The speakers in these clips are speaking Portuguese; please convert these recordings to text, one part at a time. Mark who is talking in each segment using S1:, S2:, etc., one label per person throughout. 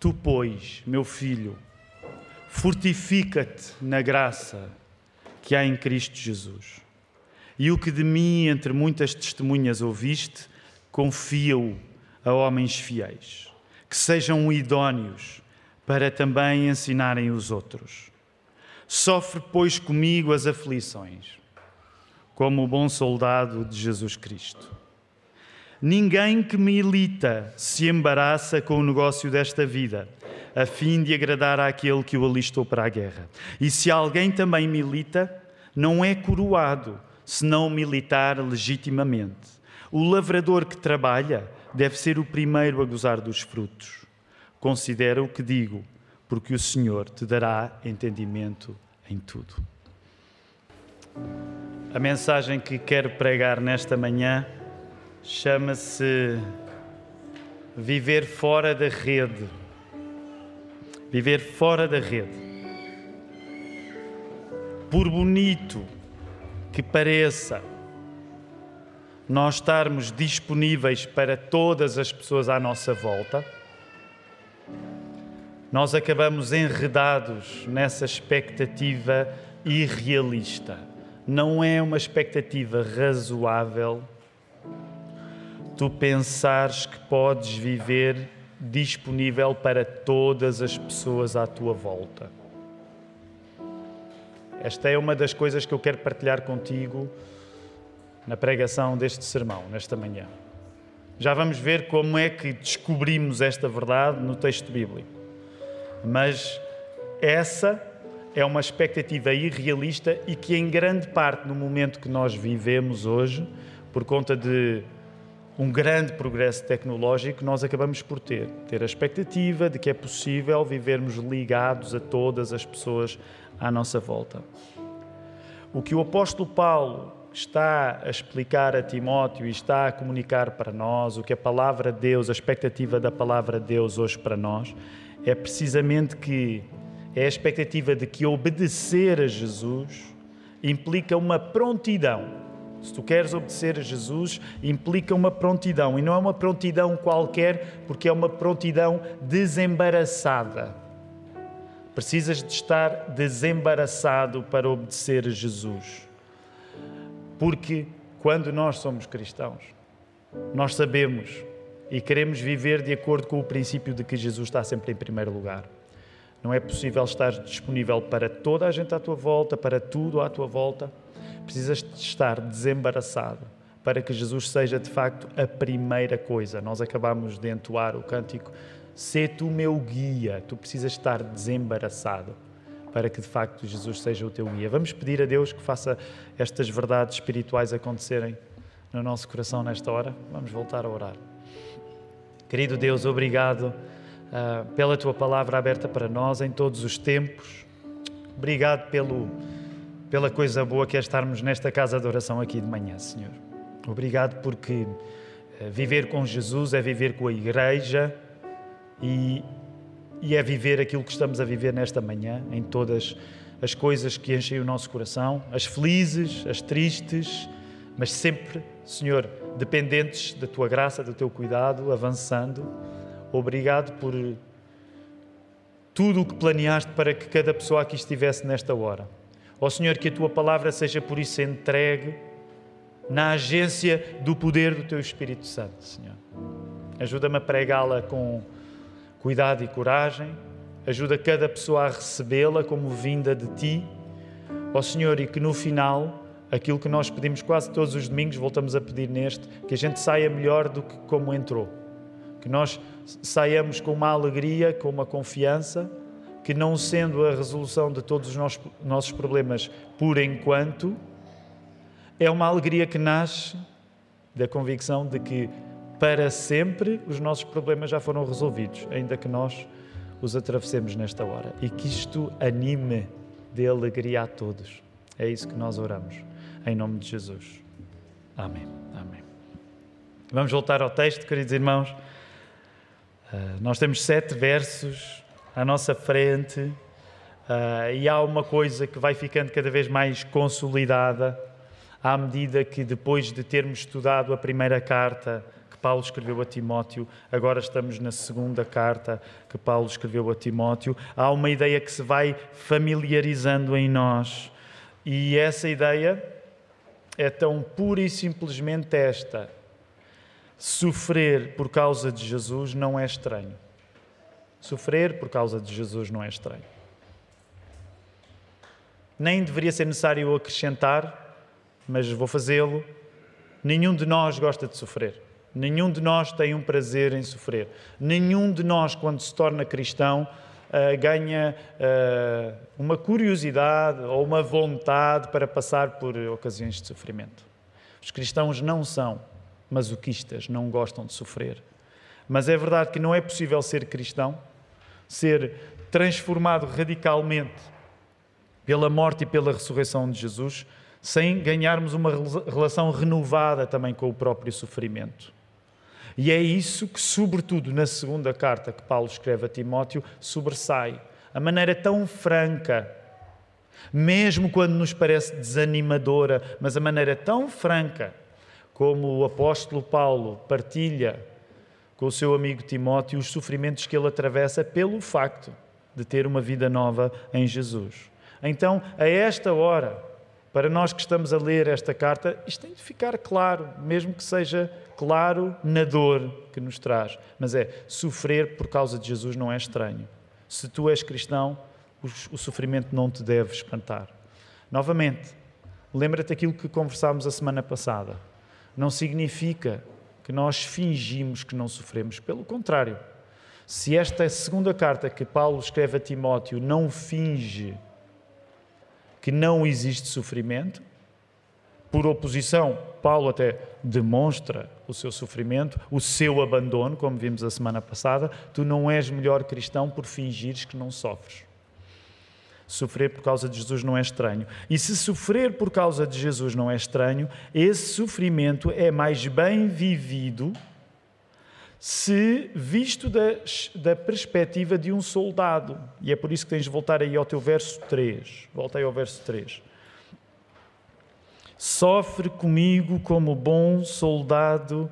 S1: Tu, pois, meu filho, fortifica-te na graça que há em Cristo Jesus. E o que de mim, entre muitas testemunhas, ouviste, confia-o a homens fiéis, que sejam idóneos para também ensinarem os outros. Sofre, pois, comigo as aflições, como o bom soldado de Jesus Cristo. Ninguém que milita se embaraça com o negócio desta vida, a fim de agradar àquele que o alistou para a guerra. E se alguém também milita, não é coroado, senão militar legitimamente. O lavrador que trabalha deve ser o primeiro a gozar dos frutos. Considera o que digo, porque o Senhor te dará entendimento em tudo. A mensagem que quero pregar nesta manhã chama-se Viver fora da rede. Viver fora da rede. Por bonito que pareça, nós estarmos disponíveis para todas as pessoas à nossa volta, nós acabamos enredados nessa expectativa irrealista. Não é uma expectativa razoável tu pensares que podes viver disponível para todas as pessoas à tua volta. Esta é uma das coisas que eu quero partilhar contigo na pregação deste sermão, nesta manhã. Já vamos ver como é que descobrimos esta verdade no texto bíblico. Mas essa é uma expectativa irrealista e que, em grande parte, no momento que nós vivemos hoje, por conta de um grande progresso tecnológico, nós acabamos por ter. Ter a expectativa de que é possível vivermos ligados a todas as pessoas à nossa volta. O que o apóstolo Paulo está a explicar a Timóteo e está a comunicar para nós, o que a palavra de Deus, a expectativa da palavra de Deus hoje para nós, é precisamente que é a expectativa de que obedecer a Jesus implica uma prontidão se tu queres obedecer a Jesus, implica uma prontidão. E não é uma prontidão qualquer, porque é uma prontidão desembaraçada. Precisas de estar desembaraçado para obedecer a Jesus. Porque quando nós somos cristãos, nós sabemos e queremos viver de acordo com o princípio de que Jesus está sempre em primeiro lugar. Não é possível estar disponível para toda a gente à tua volta, para tudo à tua volta precisas de estar desembaraçado para que Jesus seja de facto a primeira coisa. Nós acabamos de entoar o cântico Sê tu meu guia. Tu precisas estar desembaraçado para que de facto Jesus seja o teu guia. Vamos pedir a Deus que faça estas verdades espirituais acontecerem no nosso coração nesta hora. Vamos voltar a orar. Querido Deus, obrigado uh, pela tua palavra aberta para nós em todos os tempos. Obrigado pelo pela coisa boa que é estarmos nesta casa de oração aqui de manhã, Senhor. Obrigado porque eh, viver com Jesus é viver com a Igreja e, e é viver aquilo que estamos a viver nesta manhã, em todas as coisas que enchem o nosso coração, as felizes, as tristes, mas sempre, Senhor, dependentes da tua graça, do teu cuidado, avançando. Obrigado por tudo o que planeaste para que cada pessoa aqui estivesse nesta hora. Ó oh, Senhor, que a tua palavra seja por isso entregue na agência do poder do teu Espírito Santo, Senhor. Ajuda-me a pregá-la com cuidado e coragem. Ajuda cada pessoa a recebê-la como vinda de ti. Ó oh, Senhor, e que no final, aquilo que nós pedimos quase todos os domingos, voltamos a pedir neste, que a gente saia melhor do que como entrou. Que nós saiamos com uma alegria, com uma confiança que, não sendo a resolução de todos os nossos problemas por enquanto, é uma alegria que nasce da convicção de que para sempre os nossos problemas já foram resolvidos, ainda que nós os atravessemos nesta hora. E que isto anime de alegria a todos. É isso que nós oramos, em nome de Jesus. Amém. Amém. Vamos voltar ao texto, queridos irmãos. Uh, nós temos sete versos à nossa frente uh, e há uma coisa que vai ficando cada vez mais consolidada à medida que, depois de termos estudado a primeira carta que Paulo escreveu a Timóteo, agora estamos na segunda carta que Paulo escreveu a Timóteo. Há uma ideia que se vai familiarizando em nós, e essa ideia é tão pura e simplesmente esta: sofrer por causa de Jesus não é estranho. Sofrer por causa de Jesus não é estranho. Nem deveria ser necessário acrescentar, mas vou fazê-lo. Nenhum de nós gosta de sofrer. Nenhum de nós tem um prazer em sofrer. Nenhum de nós, quando se torna cristão, uh, ganha uh, uma curiosidade ou uma vontade para passar por ocasiões de sofrimento. Os cristãos não são masoquistas, não gostam de sofrer. Mas é verdade que não é possível ser cristão, ser transformado radicalmente pela morte e pela ressurreição de Jesus, sem ganharmos uma relação renovada também com o próprio sofrimento. E é isso que, sobretudo na segunda carta que Paulo escreve a Timóteo, sobressai. A maneira tão franca, mesmo quando nos parece desanimadora, mas a maneira tão franca como o apóstolo Paulo partilha com o seu amigo Timóteo os sofrimentos que ele atravessa pelo facto de ter uma vida nova em Jesus. Então, a esta hora, para nós que estamos a ler esta carta, isto tem de ficar claro, mesmo que seja claro na dor que nos traz. Mas é, sofrer por causa de Jesus não é estranho. Se tu és cristão, o sofrimento não te deve espantar. Novamente, lembra-te aquilo que conversámos a semana passada. Não significa que nós fingimos que não sofremos. Pelo contrário, se esta segunda carta que Paulo escreve a Timóteo não finge que não existe sofrimento. Por oposição, Paulo até demonstra o seu sofrimento, o seu abandono, como vimos a semana passada. Tu não és melhor cristão por fingires que não sofres. Sofrer por causa de Jesus não é estranho. E se sofrer por causa de Jesus não é estranho, esse sofrimento é mais bem vivido se visto da, da perspectiva de um soldado. E é por isso que tens de voltar aí ao teu verso 3. Volta aí ao verso 3. Sofre comigo como bom soldado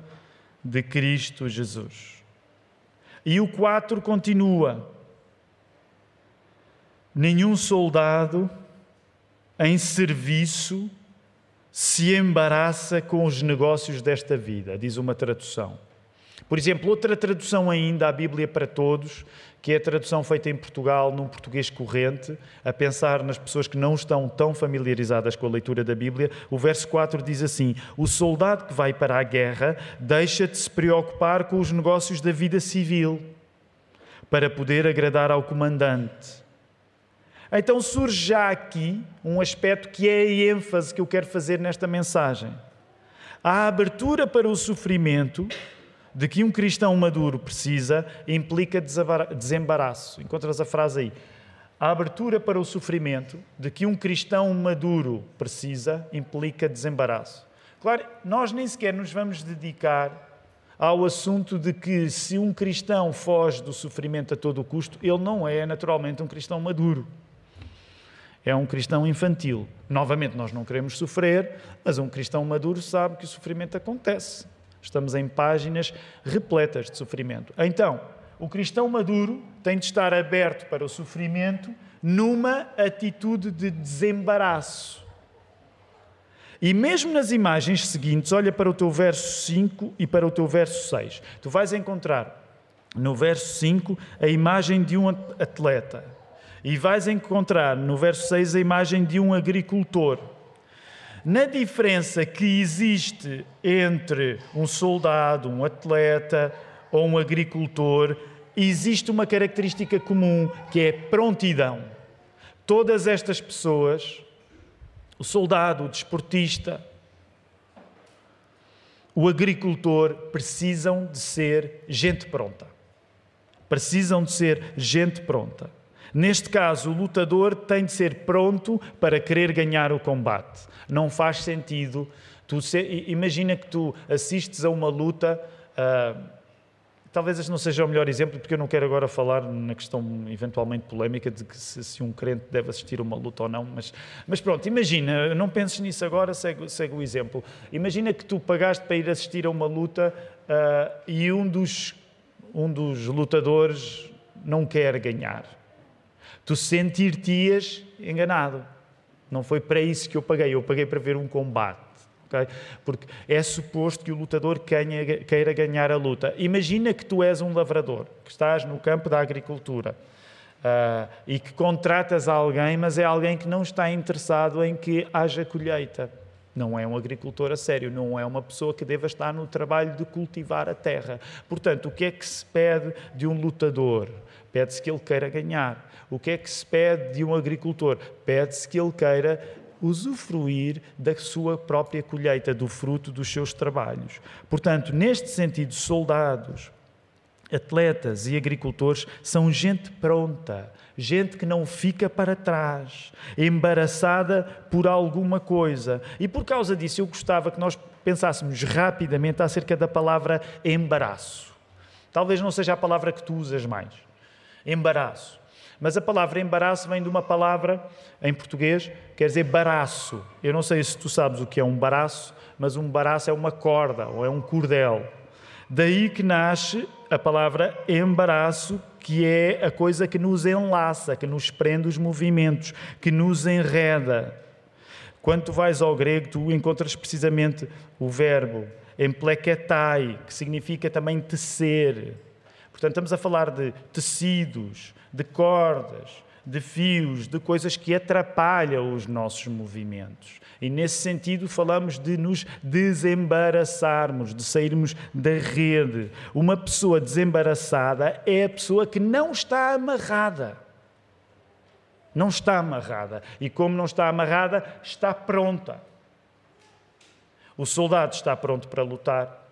S1: de Cristo Jesus. E o 4 continua. Nenhum soldado em serviço se embaraça com os negócios desta vida, diz uma tradução. Por exemplo, outra tradução ainda, a Bíblia para Todos, que é a tradução feita em Portugal, num português corrente, a pensar nas pessoas que não estão tão familiarizadas com a leitura da Bíblia, o verso 4 diz assim: O soldado que vai para a guerra deixa de se preocupar com os negócios da vida civil para poder agradar ao comandante. Então surge já aqui um aspecto que é a ênfase que eu quero fazer nesta mensagem. A abertura para o sofrimento de que um cristão maduro precisa implica desembaraço. Encontras a frase aí. A abertura para o sofrimento de que um cristão maduro precisa implica desembaraço. Claro, nós nem sequer nos vamos dedicar ao assunto de que se um cristão foge do sofrimento a todo custo, ele não é naturalmente um cristão maduro. É um cristão infantil. Novamente, nós não queremos sofrer, mas um cristão maduro sabe que o sofrimento acontece. Estamos em páginas repletas de sofrimento. Então, o cristão maduro tem de estar aberto para o sofrimento numa atitude de desembaraço. E mesmo nas imagens seguintes, olha para o teu verso 5 e para o teu verso 6. Tu vais encontrar no verso 5 a imagem de um atleta. E vais encontrar no verso 6 a imagem de um agricultor na diferença que existe entre um soldado, um atleta ou um agricultor, existe uma característica comum que é prontidão. Todas estas pessoas, o soldado, o desportista, o agricultor, precisam de ser gente pronta. Precisam de ser gente pronta. Neste caso, o lutador tem de ser pronto para querer ganhar o combate. Não faz sentido. Tu se, imagina que tu assistes a uma luta. Uh, talvez este não seja o melhor exemplo, porque eu não quero agora falar na questão eventualmente polémica de que se, se um crente deve assistir a uma luta ou não, mas, mas pronto, imagina, não penses nisso agora, segue, segue o exemplo. Imagina que tu pagaste para ir assistir a uma luta uh, e um dos, um dos lutadores não quer ganhar. Tu sentir-te-ias enganado. Não foi para isso que eu paguei, eu paguei para ver um combate. Okay? Porque é suposto que o lutador queira ganhar a luta. Imagina que tu és um lavrador, que estás no campo da agricultura uh, e que contratas alguém, mas é alguém que não está interessado em que haja colheita. Não é um agricultor a sério, não é uma pessoa que deva estar no trabalho de cultivar a terra. Portanto, o que é que se pede de um lutador? Pede-se que ele queira ganhar. O que é que se pede de um agricultor? Pede-se que ele queira usufruir da sua própria colheita, do fruto dos seus trabalhos. Portanto, neste sentido, soldados, atletas e agricultores são gente pronta, gente que não fica para trás, embaraçada por alguma coisa. E por causa disso, eu gostava que nós pensássemos rapidamente acerca da palavra embaraço. Talvez não seja a palavra que tu usas mais. Embaraço. Mas a palavra embaraço vem de uma palavra em português, quer dizer baraço. Eu não sei se tu sabes o que é um baraço, mas um baraço é uma corda ou é um cordel. Daí que nasce a palavra embaraço, que é a coisa que nos enlaça, que nos prende os movimentos, que nos enreda. Quando tu vais ao grego, tu encontras precisamente o verbo emplequetai, que significa também tecer. Portanto, estamos a falar de tecidos, de cordas, de fios, de coisas que atrapalham os nossos movimentos. E nesse sentido falamos de nos desembaraçarmos, de sairmos da rede. Uma pessoa desembaraçada é a pessoa que não está amarrada. Não está amarrada. E como não está amarrada, está pronta. O soldado está pronto para lutar.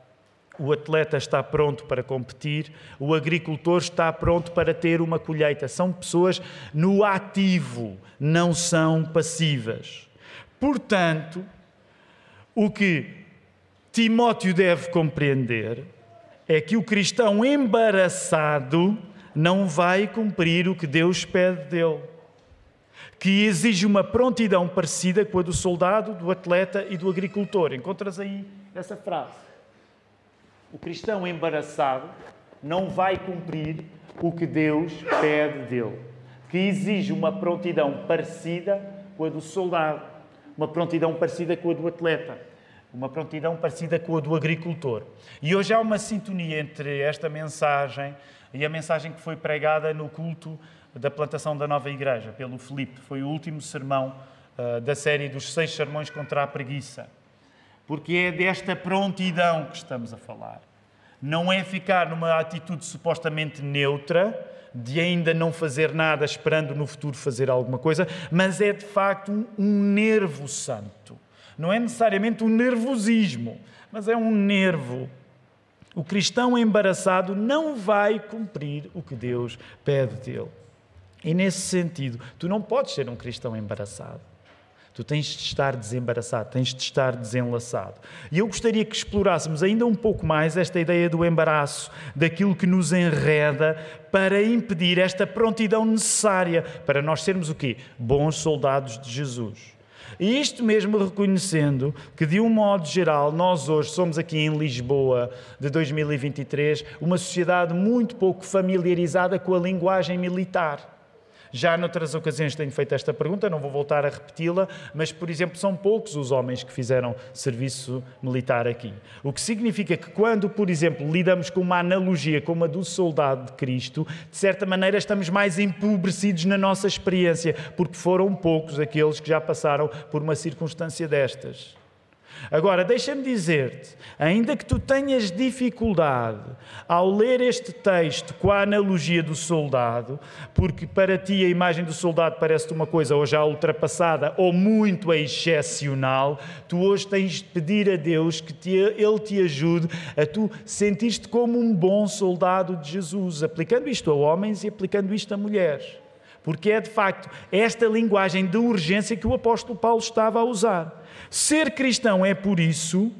S1: O atleta está pronto para competir, o agricultor está pronto para ter uma colheita. São pessoas no ativo, não são passivas. Portanto, o que Timóteo deve compreender é que o cristão embaraçado não vai cumprir o que Deus pede dele, que exige uma prontidão parecida com a do soldado, do atleta e do agricultor. Encontras aí essa frase. O cristão embaraçado não vai cumprir o que Deus pede dele, que exige uma prontidão parecida com a do soldado, uma prontidão parecida com a do atleta, uma prontidão parecida com a do agricultor. E hoje há uma sintonia entre esta mensagem e a mensagem que foi pregada no culto da plantação da nova igreja, pelo Filipe. Foi o último sermão uh, da série dos seis sermões contra a preguiça porque é desta prontidão que estamos a falar. Não é ficar numa atitude supostamente neutra, de ainda não fazer nada, esperando no futuro fazer alguma coisa, mas é de facto um, um nervo santo. Não é necessariamente um nervosismo, mas é um nervo. O cristão embaraçado não vai cumprir o que Deus pede dele. E nesse sentido, tu não podes ser um cristão embaraçado. Tu tens de estar desembaraçado, tens de estar desenlaçado. E eu gostaria que explorássemos ainda um pouco mais esta ideia do embaraço, daquilo que nos enreda, para impedir esta prontidão necessária para nós sermos o quê? Bons soldados de Jesus. E isto mesmo reconhecendo que, de um modo geral, nós hoje somos aqui em Lisboa de 2023 uma sociedade muito pouco familiarizada com a linguagem militar. Já noutras ocasiões tenho feito esta pergunta, não vou voltar a repeti-la, mas, por exemplo, são poucos os homens que fizeram serviço militar aqui. O que significa que, quando, por exemplo, lidamos com uma analogia como a do soldado de Cristo, de certa maneira estamos mais empobrecidos na nossa experiência, porque foram poucos aqueles que já passaram por uma circunstância destas. Agora, deixa-me dizer-te, ainda que tu tenhas dificuldade ao ler este texto com a analogia do soldado, porque para ti a imagem do soldado parece-te uma coisa ou já ultrapassada ou muito excepcional, tu hoje tens de pedir a Deus que te, Ele te ajude a tu sentir-te como um bom soldado de Jesus, aplicando isto a homens e aplicando isto a mulheres. Porque é de facto esta linguagem de urgência que o apóstolo Paulo estava a usar. Ser cristão é, por isso,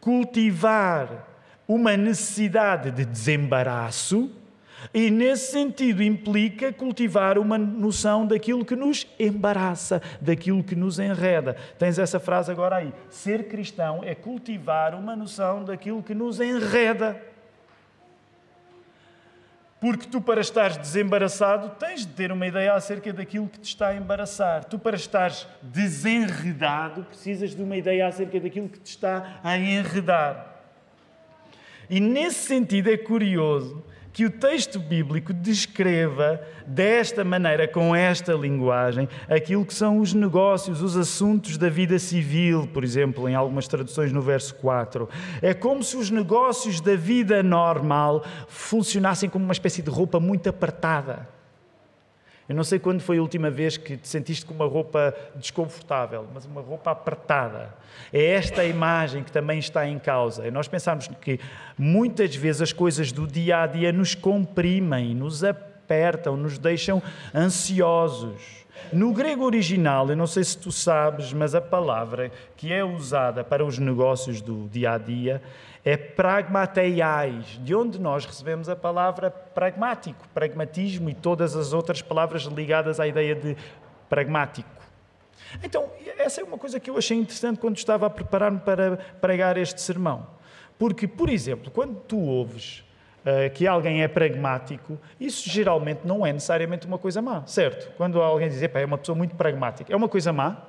S1: cultivar uma necessidade de desembaraço, E nesse sentido implica cultivar uma noção daquilo que nos embaraça, daquilo que nos enreda. Tens essa frase agora aí. Ser cristão é cultivar uma noção daquilo que nos enreda. Porque tu, para estares desembaraçado, tens de ter uma ideia acerca daquilo que te está a embaraçar. Tu, para estares desenredado, precisas de uma ideia acerca daquilo que te está a enredar. E nesse sentido é curioso que o texto bíblico descreva desta maneira, com esta linguagem, aquilo que são os negócios, os assuntos da vida civil, por exemplo, em algumas traduções no verso 4. É como se os negócios da vida normal funcionassem como uma espécie de roupa muito apertada. Eu não sei quando foi a última vez que te sentiste com uma roupa desconfortável, mas uma roupa apertada. É esta a imagem que também está em causa. E nós pensamos que muitas vezes as coisas do dia a dia nos comprimem, nos apertam, nos deixam ansiosos. No grego original, eu não sei se tu sabes, mas a palavra que é usada para os negócios do dia a dia é pragmateiais, de onde nós recebemos a palavra pragmático, pragmatismo e todas as outras palavras ligadas à ideia de pragmático. Então, essa é uma coisa que eu achei interessante quando estava a preparar-me para pregar este sermão. Porque, por exemplo, quando tu ouves uh, que alguém é pragmático, isso geralmente não é necessariamente uma coisa má, certo? Quando alguém diz, é uma pessoa muito pragmática, é uma coisa má?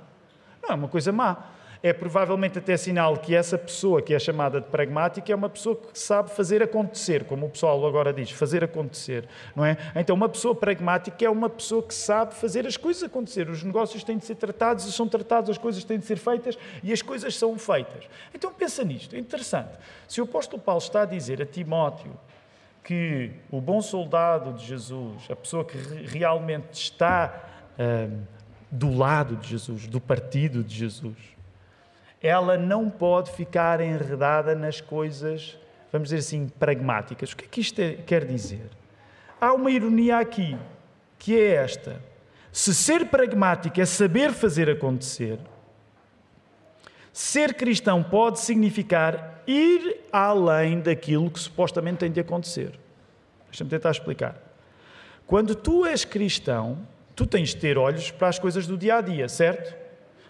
S1: Não é uma coisa má é provavelmente até sinal que essa pessoa que é chamada de pragmática é uma pessoa que sabe fazer acontecer, como o pessoal agora diz, fazer acontecer, não é? Então, uma pessoa pragmática é uma pessoa que sabe fazer as coisas acontecer. Os negócios têm de ser tratados, são tratados, as coisas têm de ser feitas e as coisas são feitas. Então, pensa nisto, é interessante. Se o apóstolo Paulo está a dizer a Timóteo que o bom soldado de Jesus, a pessoa que realmente está hum, do lado de Jesus, do partido de Jesus, ela não pode ficar enredada nas coisas, vamos dizer assim, pragmáticas. O que é que isto é, quer dizer? Há uma ironia aqui, que é esta. Se ser pragmático é saber fazer acontecer, ser cristão pode significar ir além daquilo que supostamente tem de acontecer. Deixa-me tentar explicar. Quando tu és cristão, tu tens de ter olhos para as coisas do dia a dia, certo?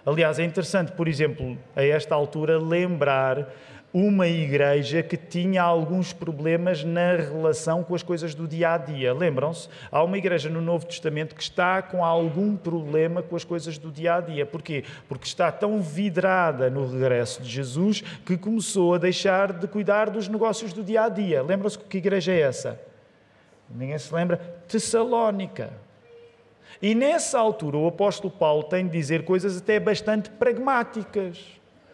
S1: Aliás, é interessante, por exemplo, a esta altura, lembrar uma igreja que tinha alguns problemas na relação com as coisas do dia a dia. Lembram-se? Há uma igreja no Novo Testamento que está com algum problema com as coisas do dia a dia. Porquê? Porque está tão vidrada no regresso de Jesus que começou a deixar de cuidar dos negócios do dia a dia. Lembram-se que igreja é essa? Ninguém se lembra? Tessalónica. E nessa altura o apóstolo Paulo tem de dizer coisas até bastante pragmáticas.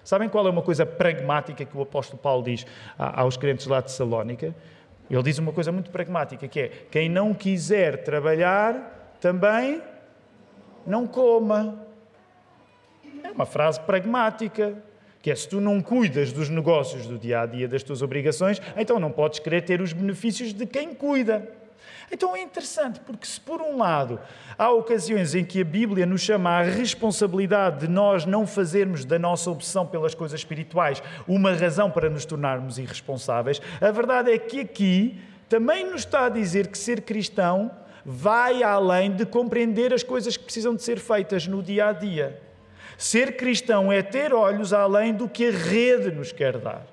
S1: Sabem qual é uma coisa pragmática que o apóstolo Paulo diz aos crentes lá de Salónica? Ele diz uma coisa muito pragmática, que é quem não quiser trabalhar, também não coma. É uma frase pragmática, que é se tu não cuidas dos negócios do dia a dia, das tuas obrigações, então não podes querer ter os benefícios de quem cuida. Então é interessante, porque se por um lado há ocasiões em que a Bíblia nos chama à responsabilidade de nós não fazermos da nossa obsessão pelas coisas espirituais uma razão para nos tornarmos irresponsáveis, a verdade é que aqui também nos está a dizer que ser cristão vai além de compreender as coisas que precisam de ser feitas no dia a dia. Ser cristão é ter olhos além do que a rede nos quer dar.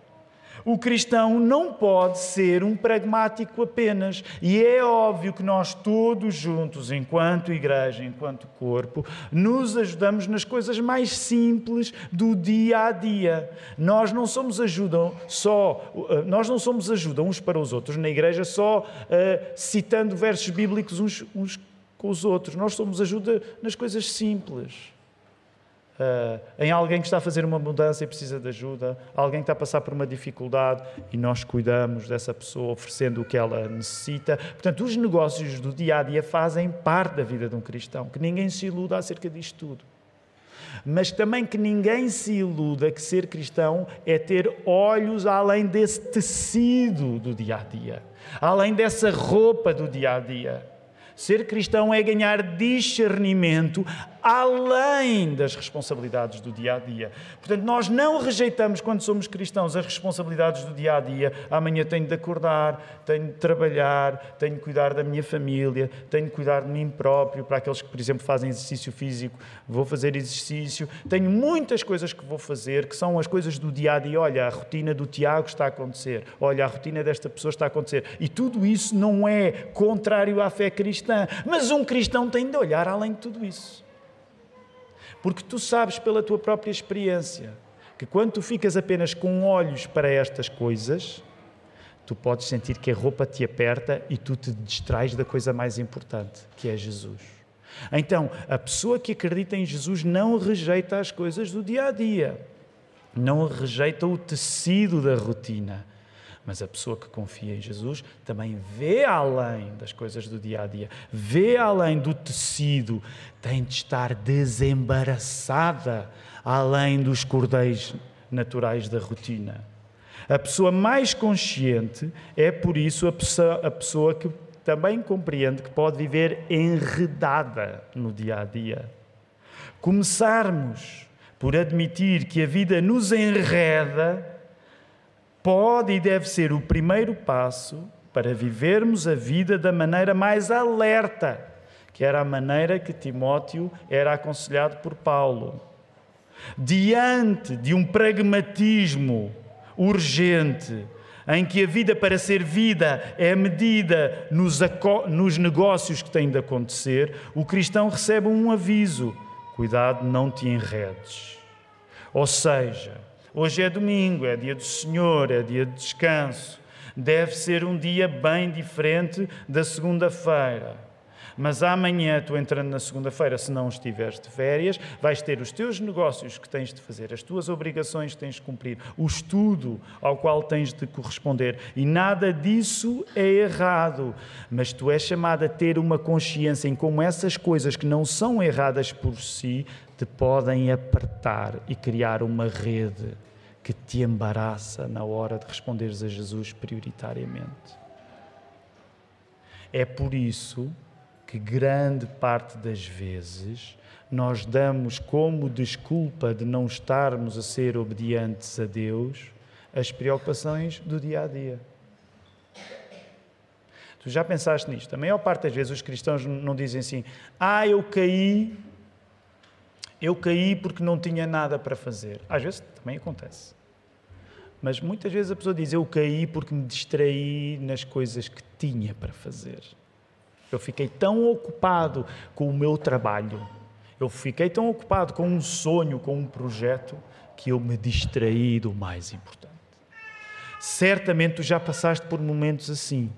S1: O cristão não pode ser um pragmático apenas. E é óbvio que nós todos juntos, enquanto igreja, enquanto corpo, nos ajudamos nas coisas mais simples do dia a dia. Nós não somos ajuda só, eh, nós não somos ajuda uns para os outros na igreja só uh, citando versos bíblicos uns, uns com os outros. Nós somos ajuda nas coisas simples uh, em alguém que está a fazer uma mudança e precisa de ajuda, alguém que está a passar por uma dificuldade e nós cuidamos dessa pessoa oferecendo o que ela necessita. Portanto, os negócios do dia a dia fazem parte da vida de um cristão, que ninguém se iluda acerca disto tudo. Mas também que ninguém se iluda que ser cristão é ter olhos além desse tecido do dia a dia, além dessa roupa do dia a dia. Ser cristão é ganhar discernimento além das responsabilidades do dia a dia. Portanto, nós não rejeitamos, quando somos cristãos, as responsabilidades do dia a dia. Amanhã tenho de acordar, tenho de trabalhar, tenho de cuidar da minha família, tenho de cuidar de mim próprio. Para aqueles que, por exemplo, fazem exercício físico, vou fazer exercício. Tenho muitas coisas que vou fazer que são as coisas do dia a dia. Olha, a rotina do Tiago está a acontecer. Olha, a rotina desta pessoa está a acontecer. E tudo isso não é contrário à fé cristã. Mas um cristão tem de olhar além de tudo isso. Porque tu sabes pela tua própria experiência que quando tu ficas apenas com olhos para estas coisas, tu podes sentir que a roupa te aperta e tu te distrais da coisa mais importante, que é Jesus. Então, a pessoa que acredita em Jesus não rejeita as coisas do dia a dia, não rejeita o tecido da rotina mas a pessoa que confia em Jesus também vê além das coisas do dia a dia, vê além do tecido, tem de estar desembaraçada além dos cordéis naturais da rotina. A pessoa mais consciente é, por isso, a pessoa, a pessoa que também compreende que pode viver enredada no dia a dia. Começarmos por admitir que a vida nos enreda pode e deve ser o primeiro passo para vivermos a vida da maneira mais alerta, que era a maneira que Timóteo era aconselhado por Paulo. Diante de um pragmatismo urgente, em que a vida para ser vida é medida nos, nos negócios que têm de acontecer, o cristão recebe um aviso: cuidado, não te enredes. Ou seja, Hoje é domingo, é dia do Senhor, é dia de descanso. Deve ser um dia bem diferente da segunda-feira. Mas amanhã, tu entrando na segunda-feira, se não estiveres de férias, vais ter os teus negócios que tens de fazer, as tuas obrigações que tens de cumprir, o estudo ao qual tens de corresponder. E nada disso é errado. Mas tu és chamado a ter uma consciência em como essas coisas que não são erradas por si te podem apertar e criar uma rede que te embaraça na hora de responderes a Jesus prioritariamente. É por isso que grande parte das vezes nós damos como desculpa de não estarmos a ser obedientes a Deus as preocupações do dia a dia. Tu já pensaste nisto? A maior parte das vezes os cristãos não dizem assim: Ah, eu caí, eu caí porque não tinha nada para fazer. Às vezes também acontece. Mas muitas vezes a pessoa diz: Eu caí porque me distraí nas coisas que tinha para fazer. Eu fiquei tão ocupado com o meu trabalho, eu fiquei tão ocupado com um sonho, com um projeto, que eu me distraí do mais importante. Certamente tu já passaste por momentos assim,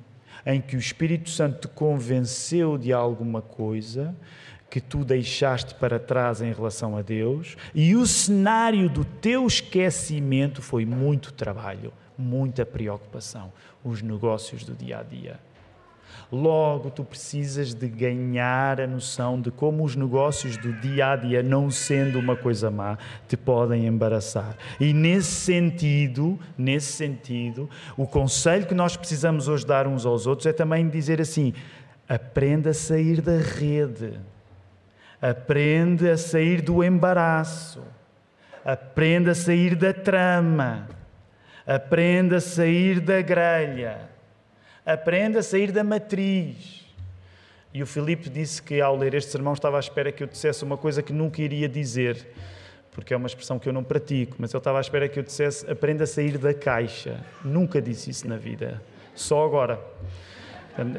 S1: em que o Espírito Santo te convenceu de alguma coisa que tu deixaste para trás em relação a Deus, e o cenário do teu esquecimento foi muito trabalho, muita preocupação, os negócios do dia a dia. Logo, tu precisas de ganhar a noção de como os negócios do dia a dia, não sendo uma coisa má, te podem embaraçar. E nesse sentido, nesse sentido, o conselho que nós precisamos hoje dar uns aos outros é também dizer assim: aprenda a sair da rede. Aprende a sair do embaraço. Aprende a sair da trama. Aprende a sair da grelha. Aprende a sair da matriz. E o Filipe disse que ao ler este sermão estava à espera que eu dissesse uma coisa que nunca iria dizer, porque é uma expressão que eu não pratico, mas ele estava à espera que eu dissesse aprenda a sair da caixa. Nunca disse isso na vida, só agora.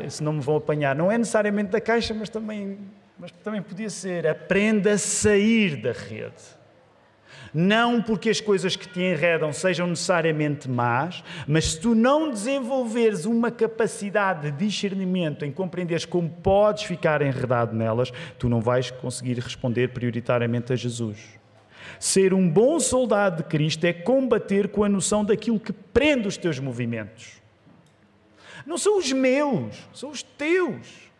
S1: Se não me vão apanhar, não é necessariamente da caixa, mas também mas também podia ser aprenda a sair da rede. Não porque as coisas que te enredam sejam necessariamente más, mas se tu não desenvolveres uma capacidade de discernimento em compreenderes como podes ficar enredado nelas, tu não vais conseguir responder prioritariamente a Jesus. Ser um bom soldado de Cristo é combater com a noção daquilo que prende os teus movimentos. Não são os meus, são os teus.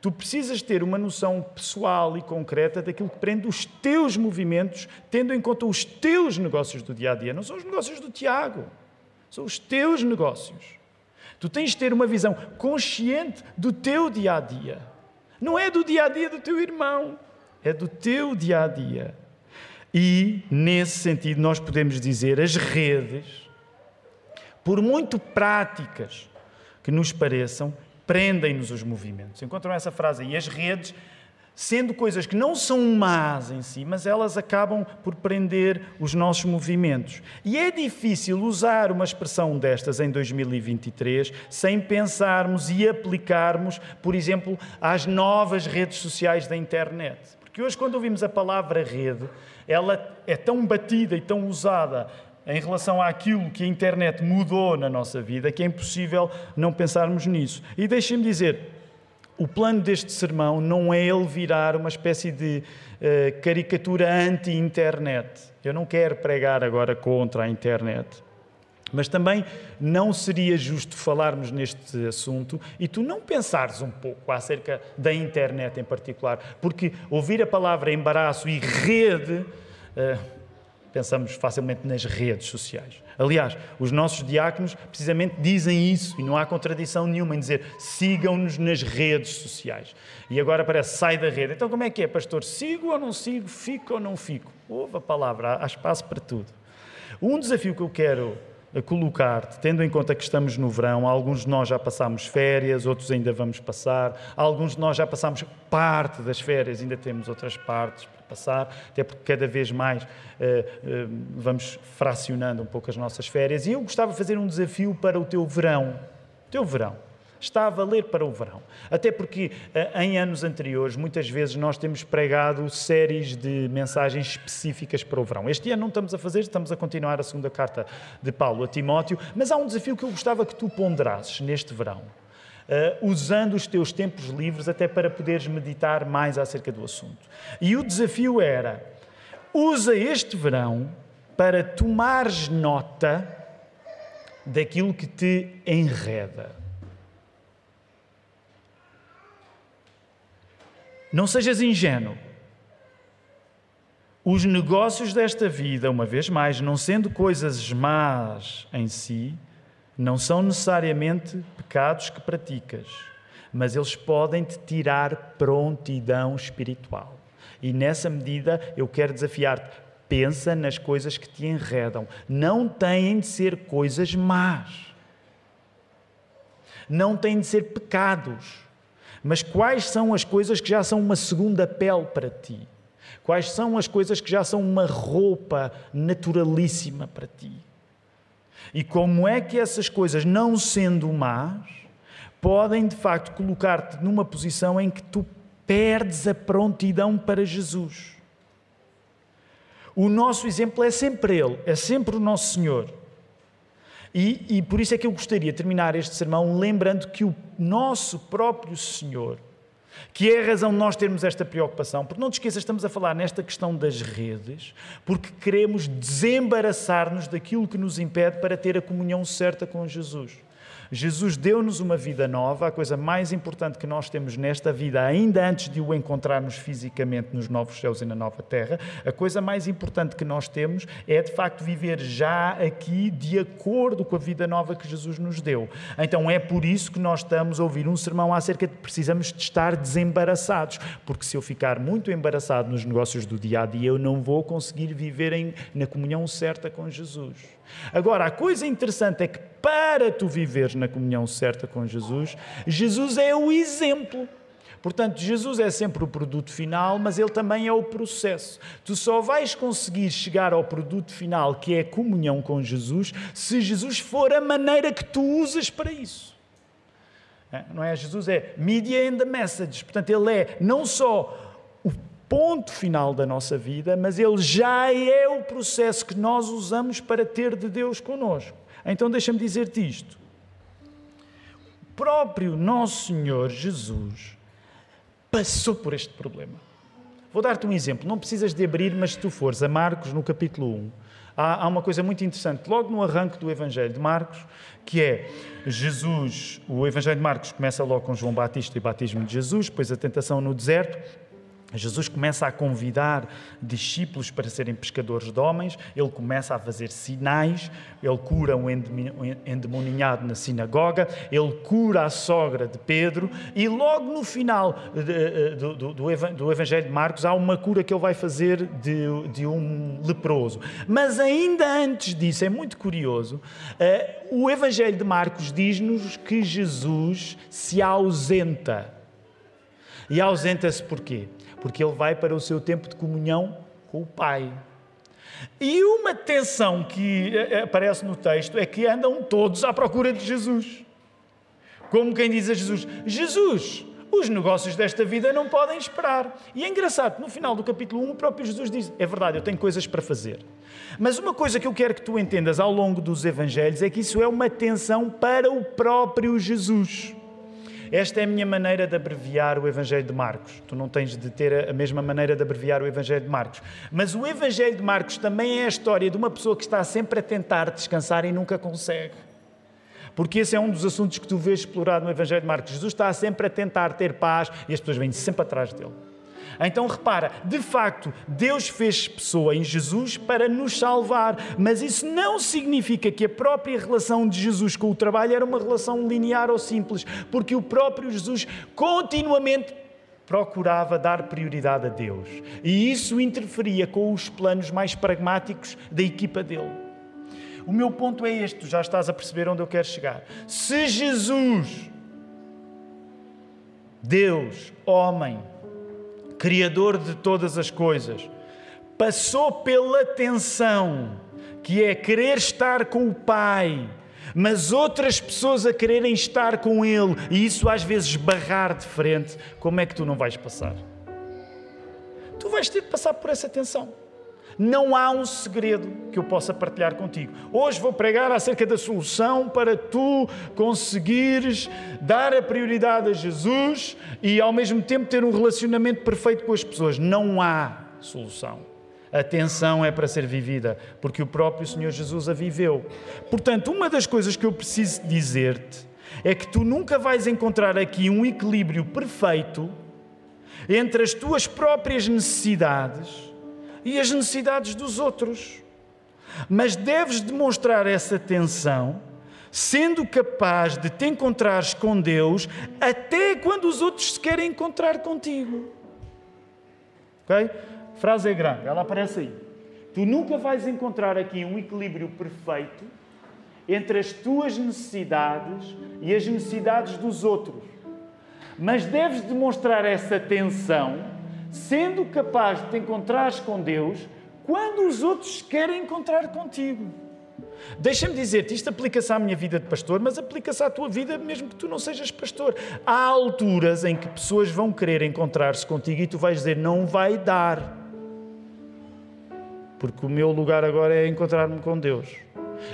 S1: Tu precisas ter uma noção pessoal e concreta daquilo que prende os teus movimentos, tendo em conta os teus negócios do dia a dia. Não são os negócios do Tiago, são os teus negócios. Tu tens de ter uma visão consciente do teu dia a dia. Não é do dia a dia do teu irmão, é do teu dia a dia. E, nesse sentido, nós podemos dizer as redes, por muito práticas que nos pareçam, prendem-nos os movimentos. Encontram essa frase aí? As redes sendo coisas que não são más em si, mas elas acabam por prender os nossos movimentos. E é difícil usar uma expressão destas em 2023 sem pensarmos e aplicarmos, por exemplo, às novas redes sociais da internet. Porque hoje, quando ouvimos a palavra rede, ela é tão batida e tão usada em relação àquilo que a internet mudou na nossa vida que é impossível não pensarmos nisso. E deixem-me dizer, o plano deste sermão não é ele virar uma espécie de uh, caricatura anti-internet. Eu não quero pregar agora contra a internet. Mas também não seria justo falarmos neste assunto e tu não pensares um pouco acerca da internet em particular, porque ouvir a palavra embaraço e rede. Uh, pensamos facilmente nas redes sociais. Aliás, os nossos diáconos precisamente dizem isso e não há contradição nenhuma em dizer sigam-nos nas redes sociais. E agora parece sai da rede. Então como é que é, pastor? Sigo ou não sigo? Fico ou não fico? Ouve a palavra, há espaço para tudo. Um desafio que eu quero colocar-te, tendo em conta que estamos no verão, alguns de nós já passámos férias, outros ainda vamos passar, alguns de nós já passamos parte das férias, ainda temos outras partes passar, até porque cada vez mais uh, uh, vamos fracionando um pouco as nossas férias. E eu gostava de fazer um desafio para o teu verão. Teu verão. Está a valer para o verão. Até porque uh, em anos anteriores, muitas vezes nós temos pregado séries de mensagens específicas para o verão. Este ano não estamos a fazer, estamos a continuar a segunda carta de Paulo a Timóteo, mas há um desafio que eu gostava que tu ponderasses neste verão uh, usando os teus tempos livres até para poderes meditar mais acerca do assunto. E o desafio era: usa este verão para tomares nota daquilo que te enreda. Não sejas ingênuo. Os negócios desta vida, uma vez mais, não sendo coisas más em si, não são necessariamente pecados que praticas, mas eles podem te tirar prontidão espiritual. E nessa medida eu quero desafiar-te. Pensa nas coisas que te enredam. Não têm de ser coisas más. Não têm de ser pecados. Mas quais são as coisas que já são uma segunda pele para ti? Quais são as coisas que já são uma roupa naturalíssima para ti? E como é que essas coisas, não sendo más, podem de facto colocar-te numa posição em que tu perdes a prontidão para Jesus. O nosso exemplo é sempre Ele, é sempre o nosso Senhor. E, e por isso é que eu gostaria de terminar este sermão lembrando que o nosso próprio Senhor que é a razão de nós termos esta preocupação, porque não te esqueças, estamos a falar nesta questão das redes, porque queremos desembaraçar-nos daquilo que nos impede para ter a comunhão certa com Jesus. Jesus deu-nos uma vida nova, a coisa mais importante que nós temos nesta vida, ainda antes de o encontrarmos fisicamente nos novos céus e na nova terra, a coisa mais importante que nós temos é de facto viver já aqui de acordo com a vida nova que Jesus nos deu. Então é por isso que nós estamos a ouvir um sermão acerca de que precisamos de estar desembaraçados, porque se eu ficar muito embaraçado nos negócios do dia a dia, eu não vou conseguir viver em, na comunhão certa com Jesus. Agora, a coisa interessante é que para tu viveres na comunhão certa com Jesus, Jesus é o exemplo. Portanto, Jesus é sempre o produto final, mas ele também é o processo. Tu só vais conseguir chegar ao produto final, que é a comunhão com Jesus, se Jesus for a maneira que tu usas para isso. Não é? Jesus é media and the message. Portanto, ele é não só o ponto final da nossa vida, mas ele já é o processo que nós usamos para ter de Deus conosco. Então deixa-me dizer-te isto. O próprio nosso Senhor Jesus passou por este problema. Vou dar-te um exemplo. Não precisas de abrir, mas se tu fores a Marcos, no capítulo 1, há, uma coisa muito interessante. Logo no arranque do Evangelho de Marcos, que é Jesus, o Evangelho de Marcos começa logo com João Batista e o batismo de Jesus, depois a tentação no deserto, Jesus começa a convidar discípulos para serem pescadores de homens, ele começa a fazer sinais, ele cura um endemoninhado na sinagoga, ele cura a sogra de Pedro e logo no final do, do, do Evangelho de Marcos há uma cura que ele vai fazer de, de um leproso. Mas ainda antes disso, é muito curioso, eh, o Evangelho de Marcos diz-nos que Jesus se ausenta. E ausenta-se porquê? Porque ele vai para o seu tempo de comunhão com o Pai. E uma tensão que eh, eh, aparece no texto é que andam todos à procura de Jesus. Como quem diz a Jesus: Jesus, os negócios desta vida não podem esperar. E é engraçado, no final do capítulo 1, o próprio Jesus diz: É verdade, eu tenho coisas para fazer. Mas uma coisa que eu quero que tu entendas ao longo dos Evangelhos é que isso é uma tensão para o próprio Jesus. Esta é a minha maneira de abreviar o Evangelho de Marcos. Tu não tens de ter a mesma maneira de abreviar o Evangelho de Marcos. Mas o Evangelho de Marcos também é a história de uma pessoa que está sempre a tentar descansar e nunca consegue. Porque esse é um dos assuntos que tu vês explorado no Evangelho de Marcos. Jesus está sempre a tentar ter paz e as pessoas vêm sempre atrás dele. Então repara, de facto, Deus fez pessoa em Jesus para nos salvar, mas isso não significa que a própria relação de Jesus com o trabalho era uma relação linear ou simples, porque o próprio Jesus continuamente procurava dar prioridade a Deus. E isso interferia com os planos mais pragmáticos da equipa dele. O meu ponto é este, tu já estás a perceber onde eu quero chegar. Se Jesus, Deus, homem, Criador de todas as coisas, passou pela tensão que é querer estar com o Pai, mas outras pessoas a quererem estar com Ele, e isso às vezes barrar de frente, como é que tu não vais passar? Tu vais ter de passar por essa tensão. Não há um segredo que eu possa partilhar contigo. Hoje vou pregar acerca da solução para tu conseguires dar a prioridade a Jesus e ao mesmo tempo ter um relacionamento perfeito com as pessoas. Não há solução. A tensão é para ser vivida, porque o próprio Senhor Jesus a viveu. Portanto, uma das coisas que eu preciso dizer-te é que tu nunca vais encontrar aqui um equilíbrio perfeito entre as tuas próprias necessidades e as necessidades dos outros. Mas deves demonstrar essa tensão, sendo capaz de te encontrares com Deus até quando os outros se querem encontrar contigo. Ok? Frase é grande, ela aparece aí. Tu nunca vais encontrar aqui um equilíbrio perfeito entre as tuas necessidades e as necessidades dos outros. Mas deves demonstrar essa tensão sendo capaz de te encontrares com Deus quando os outros querem encontrar contigo. Deixa-me dizer-te, isto aplica-se à minha vida de pastor, mas aplica-se à tua vida mesmo que tu não sejas pastor. Há alturas em que pessoas vão querer encontrar-se contigo e tu vais dizer: não vai dar. Porque o meu lugar agora é encontrar-me com Deus.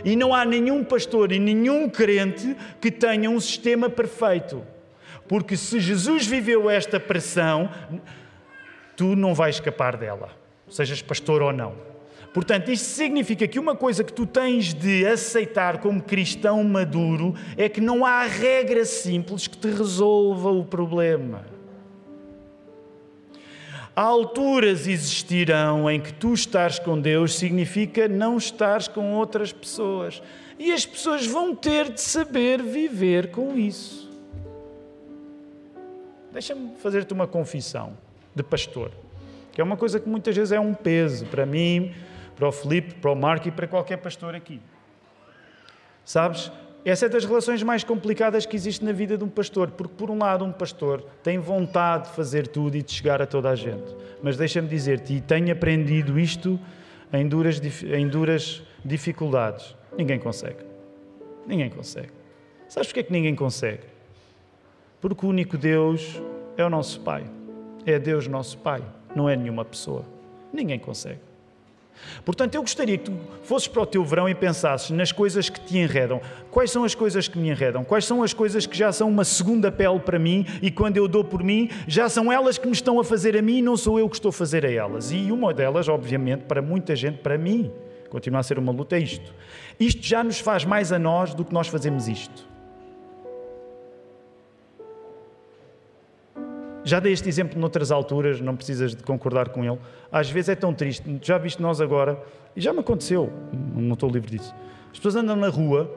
S1: E não há nenhum pastor e nenhum crente que tenha um sistema perfeito. Porque se Jesus viveu esta pressão, tu não vais escapar dela, sejas pastor ou não. Portanto, isto significa que uma coisa que tu tens de aceitar como cristão maduro é que não há regra simples que te resolva o problema. Alturas existirão em que tu estás com Deus significa não estares com outras pessoas. E as pessoas vão ter de saber viver com isso. Deixa-me fazer-te uma confissão de pastor, que é uma coisa que muitas vezes é um peso para mim, para o Felipe, para o Marco e para qualquer pastor aqui. Sabes? Essa é das relações mais complicadas que existe na vida de um pastor, porque, por um lado, um pastor tem vontade de fazer tudo e de chegar a toda a gente. Mas deixa-me dizer-te, e tenho aprendido isto em duras, em duras dificuldades: ninguém consegue. Ninguém consegue. Sabes porquê é que ninguém consegue? Porque o único Deus é o nosso Pai é Deus nosso Pai, não é nenhuma pessoa. Ninguém consegue. Portanto, eu gostaria que tu fosses para o teu verão e pensasses nas coisas que te enredam. Quais são as coisas que me enredam? Quais são as coisas que já são uma segunda pele para mim e quando eu dou por mim, já são elas que me estão a fazer a mim e não sou eu que estou a fazer a elas. E uma delas, obviamente, para muita gente, para mim, continua a ser uma luta, é isto. Isto já nos faz mais a nós do que nós fazemos isto. Já dei este exemplo noutras alturas, não precisas de concordar com ele. Às vezes é tão triste. Já viste nós agora, e já me aconteceu, não estou livre disso. As pessoas andam na rua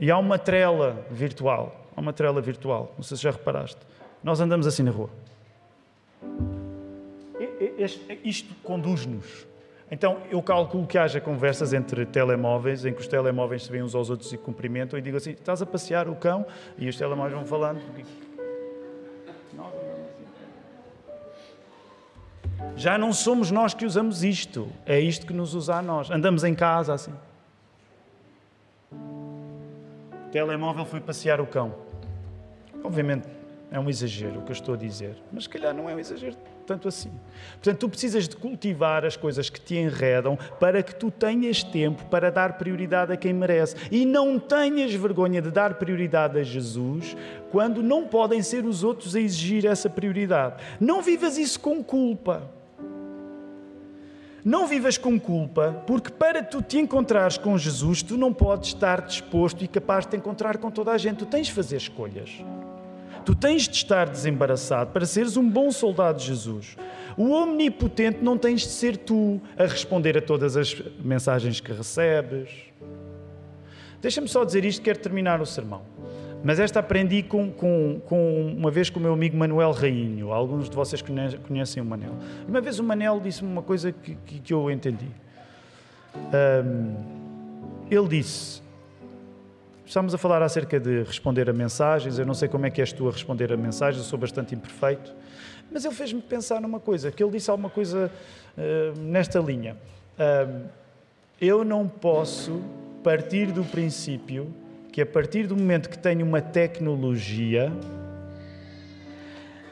S1: e há uma trela virtual. Há uma trela virtual, não sei se já reparaste. Nós andamos assim na rua. Isto conduz-nos. Então, eu calculo que haja conversas entre telemóveis, em que os telemóveis se veem uns aos outros e cumprimentam, e digo assim: estás a passear o cão? E os telemóveis vão falando. Já não somos nós que usamos isto, é isto que nos usa a nós. Andamos em casa assim. O telemóvel foi passear o cão. Obviamente é um exagero o que eu estou a dizer, mas se calhar não é um exagero tanto assim. Portanto, tu precisas de cultivar as coisas que te enredam para que tu tenhas tempo para dar prioridade a quem merece. E não tenhas vergonha de dar prioridade a Jesus quando não podem ser os outros a exigir essa prioridade. Não vivas isso com culpa. Não vivas com culpa, porque para tu te encontrares com Jesus, tu não podes estar disposto e capaz de te encontrar com toda a gente. Tu tens de fazer escolhas. Tu tens de estar desembaraçado para seres um bom soldado de Jesus. O omnipotente não tens de ser tu a responder a todas as mensagens que recebes. Deixa-me só dizer isto, quero terminar o sermão. Mas esta aprendi com, com, com, uma vez com o meu amigo Manuel Rainho. Alguns de vocês conhecem o Manel. Uma vez o Manel disse-me uma coisa que, que, que eu entendi. Um, ele disse: Estamos a falar acerca de responder a mensagens. Eu não sei como é que és tu a responder a mensagens, eu sou bastante imperfeito. Mas ele fez-me pensar numa coisa, que ele disse alguma coisa uh, nesta linha. Uh, eu não posso partir do princípio que a partir do momento que tenho uma tecnologia,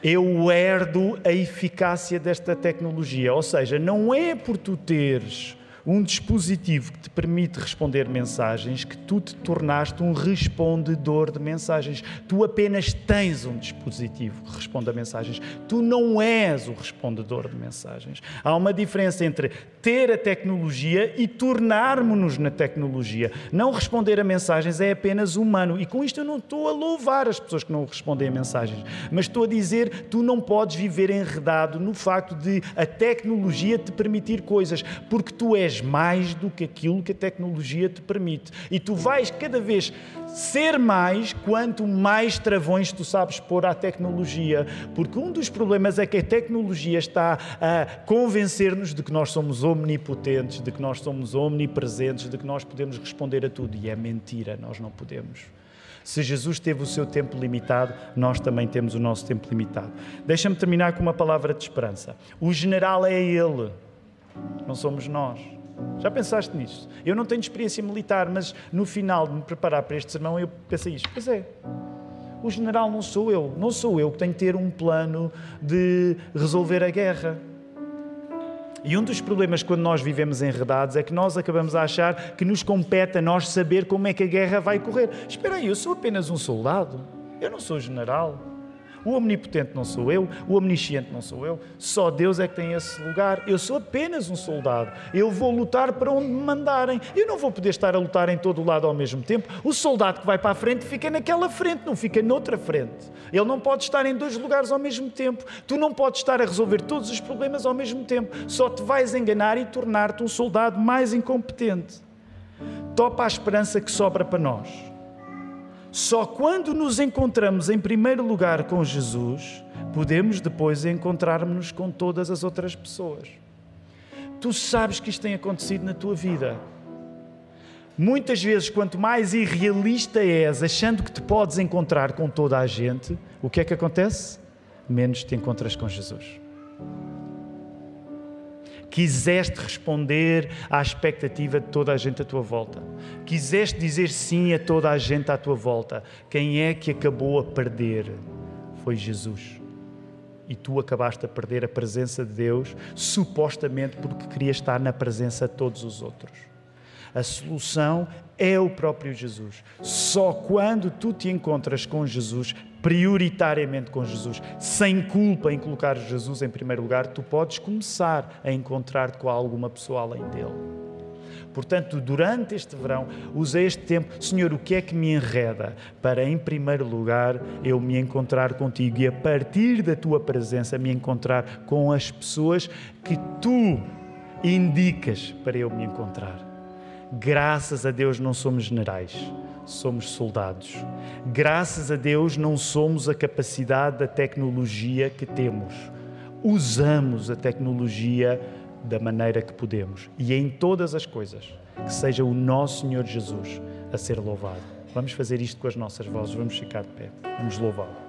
S1: eu herdo a eficácia desta tecnologia. Ou seja, não é por tu teres um dispositivo que te permite responder mensagens que tu te tornaste um respondedor de mensagens. Tu apenas tens um dispositivo que responde a mensagens. Tu não és o respondedor de mensagens. Há uma diferença entre ter a tecnologia e tornarmos-nos na tecnologia. Não responder a mensagens é apenas humano. E com isto eu não estou a louvar as pessoas que não respondem a mensagens, mas estou a dizer tu não podes viver enredado no facto de a tecnologia te permitir coisas, porque tu és és mais do que aquilo que a tecnologia te permite. E tu vais cada vez ser mais quanto mais travões tu sabes pôr à tecnologia. Porque um dos problemas é que a tecnologia está a convencer-nos de que nós somos omnipotentes, de que nós somos omnipresentes, de que nós podemos responder a tudo. E é mentira, nós não podemos. Se Jesus teve o seu tempo limitado, nós também temos o nosso tempo limitado. Deixa-me terminar com uma palavra de esperança. O general é Ele, não somos nós. Já pensaste nisso? Eu não tenho experiência militar, mas no final de me preparar para este sermão eu pensei isto. Pois é, o general não sou eu, não sou eu que tenho que ter um plano de resolver a guerra. E um dos problemas quando nós vivemos enredados é que nós acabamos a achar que nos compete a nós saber como é que a guerra vai correr. Espera aí, eu sou apenas um soldado, eu não sou general. O omnipotente não sou eu, o omnisciente não sou eu, só Deus é que tem esse lugar. Eu sou apenas um soldado. Eu vou lutar para onde me mandarem. Eu não vou poder estar a lutar em todo o lado ao mesmo tempo. O soldado que vai para a frente fica naquela frente, não fica noutra frente. Ele não pode estar em dois lugares ao mesmo tempo. Tu não podes estar a resolver todos os problemas ao mesmo tempo. Só te vais enganar e tornar-te um soldado mais incompetente. Topa a esperança que sobra para nós só quando nos encontramos em primeiro lugar com Jesus, podemos depois encontrar-nos com todas as outras pessoas. Tu sabes que isto tem acontecido na tua vida. Muitas vezes, quanto mais irrealista és, achando que te podes encontrar com toda a gente, o que é que acontece? Menos te encontras com Jesus quiseste responder à expectativa de toda a gente à tua volta, quiseste dizer sim a toda a gente à tua volta. Quem é que acabou a perder? Foi Jesus. E tu acabaste a perder a presença de Deus, supostamente porque querias estar na presença de todos os outros. A solução é o próprio Jesus. Só quando tu te encontras com Jesus, prioritariamente com Jesus, sem culpa em colocar Jesus em primeiro lugar, tu podes começar a encontrar-te com alguma pessoa além dele. Portanto, durante este verão, usei este tempo, Senhor, o que é que me enreda para, em primeiro lugar, eu me encontrar contigo e, a partir da tua presença, me encontrar com as pessoas que tu indicas para eu me encontrar. Graças a Deus não somos generais, somos soldados. Graças a Deus não somos a capacidade da tecnologia que temos. Usamos a tecnologia da maneira que podemos e em todas as coisas, que seja o nosso Senhor Jesus a ser louvado. Vamos fazer isto com as nossas vozes, vamos ficar de pé, vamos louvá-lo.